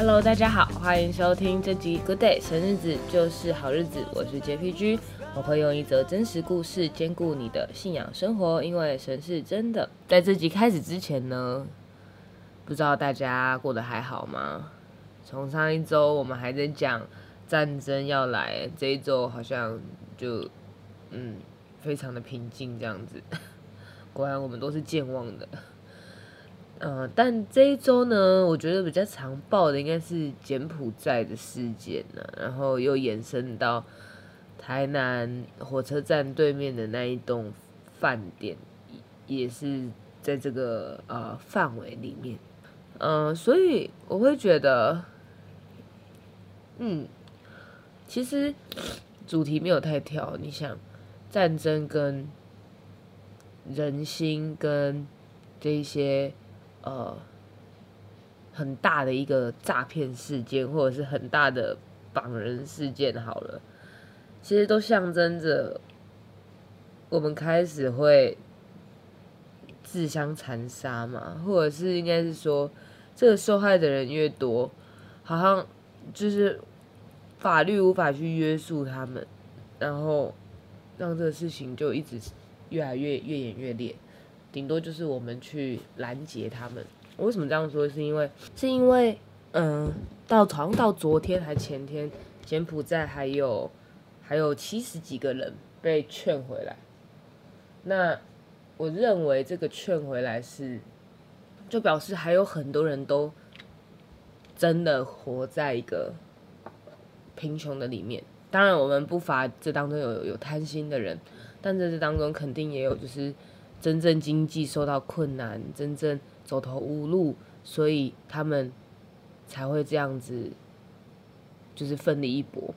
Hello，大家好，欢迎收听这集 Good Day，神日子就是好日子，我是 JPG，我会用一则真实故事兼顾你的信仰生活，因为神是真的。在这集开始之前呢，不知道大家过得还好吗？从上一周我们还在讲战争要来，这一周好像就嗯非常的平静这样子，果然我们都是健忘的。嗯，但这一周呢，我觉得比较常报的应该是柬埔寨的事件呢，然后又延伸到台南火车站对面的那一栋饭店，也是在这个呃范围里面。嗯，所以我会觉得，嗯，其实主题没有太跳。你想，战争跟人心跟这一些。呃，很大的一个诈骗事件，或者是很大的绑人事件，好了，其实都象征着我们开始会自相残杀嘛，或者是应该是说，这个受害的人越多，好像就是法律无法去约束他们，然后让这个事情就一直越来越越演越烈。顶多就是我们去拦截他们。我为什么这样说？是因为是因为，嗯，到好像到昨天还前天，柬埔寨还有还有七十几个人被劝回来。那我认为这个劝回来是，就表示还有很多人都真的活在一个贫穷的里面。当然，我们不乏这当中有有贪心的人，但在这当中肯定也有就是。真正经济受到困难，真正走投无路，所以他们才会这样子，就是奋力一搏。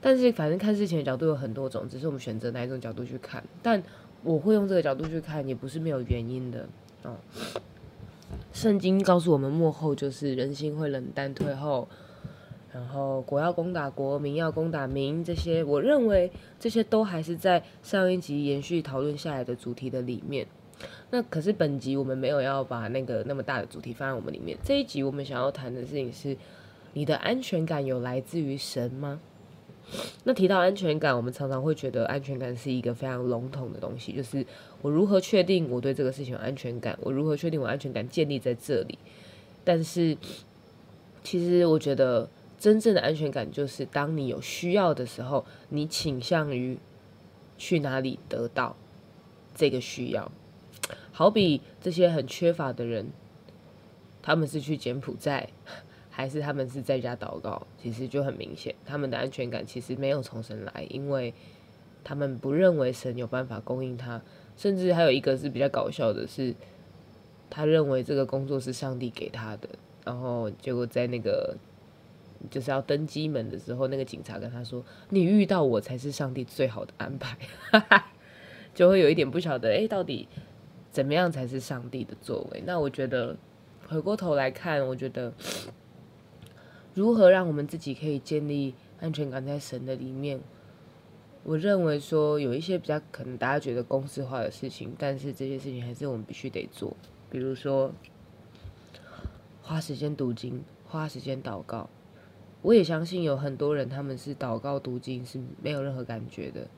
但是反正看事情的角度有很多种，只是我们选择哪一种角度去看。但我会用这个角度去看，也不是没有原因的哦。圣经告诉我们，幕后就是人心会冷淡退后。然后国要攻打国，民要攻打民，这些我认为这些都还是在上一集延续讨论下来的主题的里面。那可是本集我们没有要把那个那么大的主题放在我们里面。这一集我们想要谈的事情是：你的安全感有来自于神吗？那提到安全感，我们常常会觉得安全感是一个非常笼统的东西，就是我如何确定我对这个事情有安全感？我如何确定我安全感建立在这里？但是其实我觉得。真正的安全感就是，当你有需要的时候，你倾向于去哪里得到这个需要。好比这些很缺乏的人，他们是去柬埔寨，还是他们是在家祷告，其实就很明显，他们的安全感其实没有从神来，因为他们不认为神有办法供应他。甚至还有一个是比较搞笑的，是他认为这个工作是上帝给他的，然后结果在那个。就是要登机门的时候，那个警察跟他说：“你遇到我才是上帝最好的安排。”就会有一点不晓得，哎，到底怎么样才是上帝的作为？那我觉得回过头来看，我觉得 如何让我们自己可以建立安全感在神的里面？我认为说有一些比较可能大家觉得公式化的事情，但是这些事情还是我们必须得做，比如说花时间读经，花时间祷告。我也相信有很多人，他们是祷告读经是没有任何感觉的。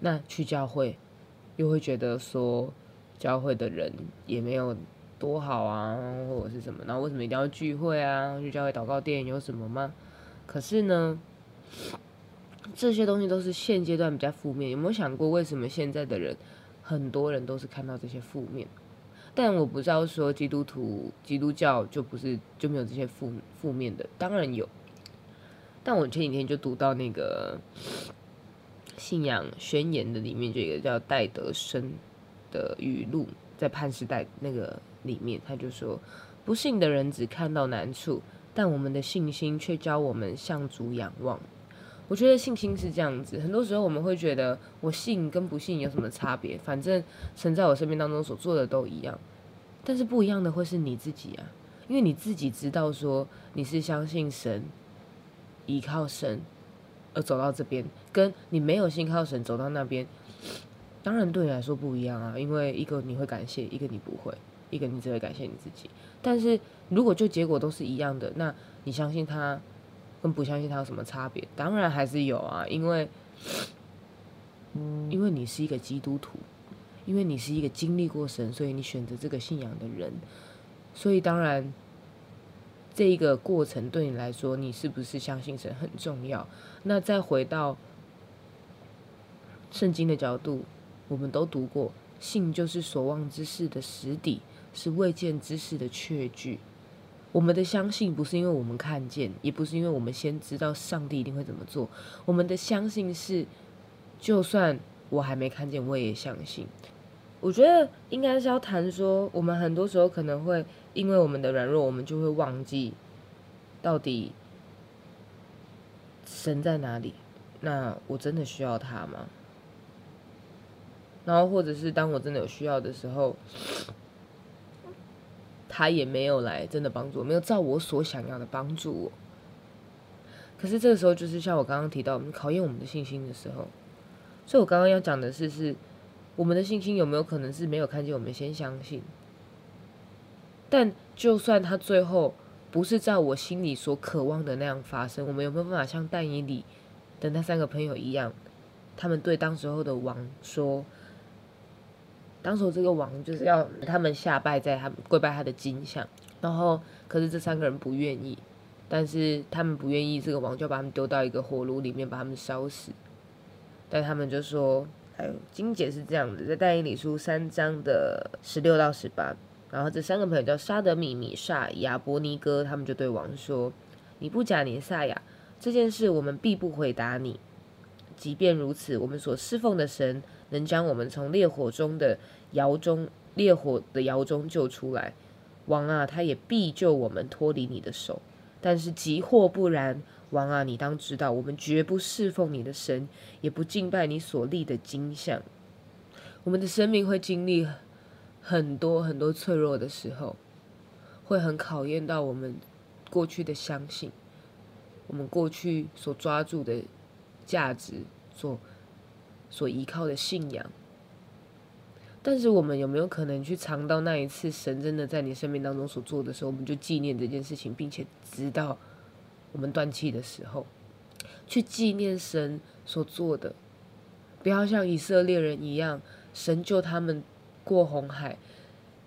那去教会，又会觉得说教会的人也没有多好啊，或者是什么？那为什么一定要聚会啊？去教会祷告店有什么吗？可是呢，这些东西都是现阶段比较负面。有没有想过，为什么现在的人，很多人都是看到这些负面？但我不知道说基督徒、基督教就不是就没有这些负负面的，当然有。但我前几天就读到那个信仰宣言的里面，就一个叫戴德生的语录，在潘时代那个里面，他就说：不信的人只看到难处，但我们的信心却教我们向主仰望。我觉得信心是这样子，很多时候我们会觉得我信跟不信有什么差别？反正神在我生命当中所做的都一样，但是不一样的会是你自己啊，因为你自己知道说你是相信神、依靠神而走到这边，跟你没有信靠神走到那边，当然对你来说不一样啊。因为一个你会感谢，一个你不会。一个你只会感谢你自己。但是如果就结果都是一样的，那你相信他跟不相信他有什么差别？当然还是有啊，因为，因为你是一个基督徒，因为你是一个经历过神，所以你选择这个信仰的人，所以当然这一个过程对你来说，你是不是相信神很重要？那再回到圣经的角度，我们都读过，信就是所望之事的实底。是未见之事的确据。我们的相信不是因为我们看见，也不是因为我们先知道上帝一定会怎么做。我们的相信是，就算我还没看见，我也相信。我觉得应该是要谈说，我们很多时候可能会因为我们的软弱，我们就会忘记到底神在哪里。那我真的需要他吗？然后或者是当我真的有需要的时候。他也没有来真的帮助我，没有照我所想要的帮助我。可是这个时候，就是像我刚刚提到，考验我们的信心的时候。所以我刚刚要讲的是，是我们的信心有没有可能是没有看见，我们先相信。但就算他最后不是照我心里所渴望的那样发生，我们有没有办法像但以里的那三个朋友一样，他们对当时候的王说？当时这个王就是要他们下拜在他跪拜他的金像，然后可是这三个人不愿意，但是他们不愿意，这个王就把他们丢到一个火炉里面把他们烧死。但他们就说，还有金姐是这样的，在《但以理书》三章的十六到十八，然后这三个朋友叫沙德米、米萨、亚伯尼哥，他们就对王说：“你不假尼撒亚，这件事我们必不回答你。即便如此，我们所侍奉的神。”能将我们从烈火中的窑中烈火的窑中救出来，王啊，他也必救我们脱离你的手。但是急或不然，王啊，你当知道，我们绝不侍奉你的神，也不敬拜你所立的金像。我们的生命会经历很多很多脆弱的时候，会很考验到我们过去的相信，我们过去所抓住的价值所。所依靠的信仰，但是我们有没有可能去尝到那一次神真的在你生命当中所做的时候，我们就纪念这件事情，并且直到我们断气的时候，去纪念神所做的，不要像以色列人一样，神救他们过红海，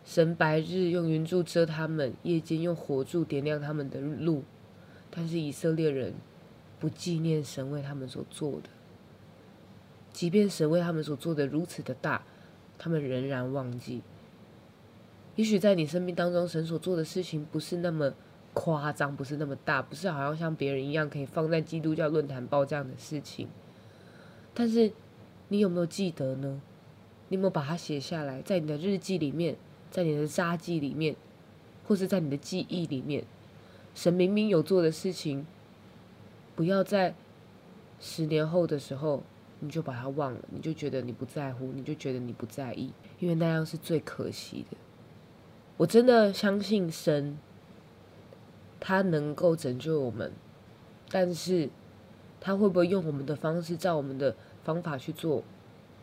神白日用云柱遮他们，夜间用火柱点亮他们的路，但是以色列人不纪念神为他们所做的。即便神为他们所做的如此的大，他们仍然忘记。也许在你生命当中，神所做的事情不是那么夸张，不是那么大，不是好像像别人一样可以放在基督教论坛报这样的事情。但是你有没有记得呢？你有没有把它写下来，在你的日记里面，在你的札记里面，或是在你的记忆里面？神明明有做的事情，不要在十年后的时候。你就把它忘了，你就觉得你不在乎，你就觉得你不在意，因为那样是最可惜的。我真的相信神，他能够拯救我们，但是他会不会用我们的方式，照我们的方法去做，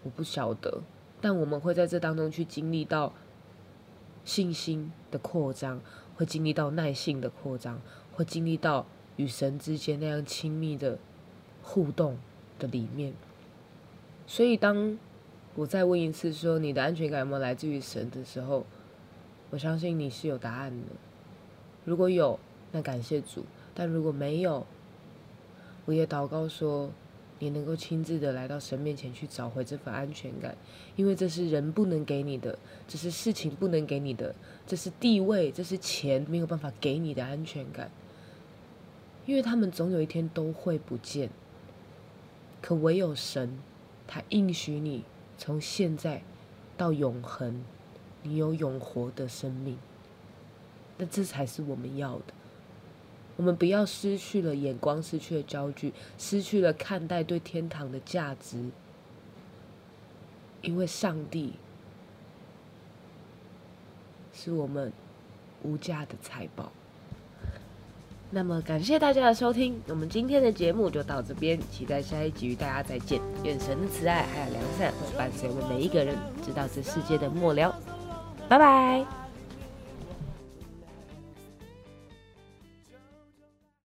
我不晓得。但我们会在这当中去经历到信心的扩张，会经历到耐性的扩张，会经历到与神之间那样亲密的互动的里面。所以，当我再问一次说你的安全感有没有来自于神的时候，我相信你是有答案的。如果有，那感谢主；但如果没有，我也祷告说你能够亲自的来到神面前去找回这份安全感，因为这是人不能给你的，这是事情不能给你的，这是地位，这是钱没有办法给你的安全感，因为他们总有一天都会不见，可唯有神。他应许你，从现在到永恒，你有永活的生命。那这才是我们要的。我们不要失去了眼光，失去了焦距，失去了看待对天堂的价值，因为上帝是我们无价的财宝。那么感谢大家的收听，我们今天的节目就到这边，期待下一集与大家再见。愿神的慈爱还有良善会伴随我们每一个人，直到这世界的末了。拜拜。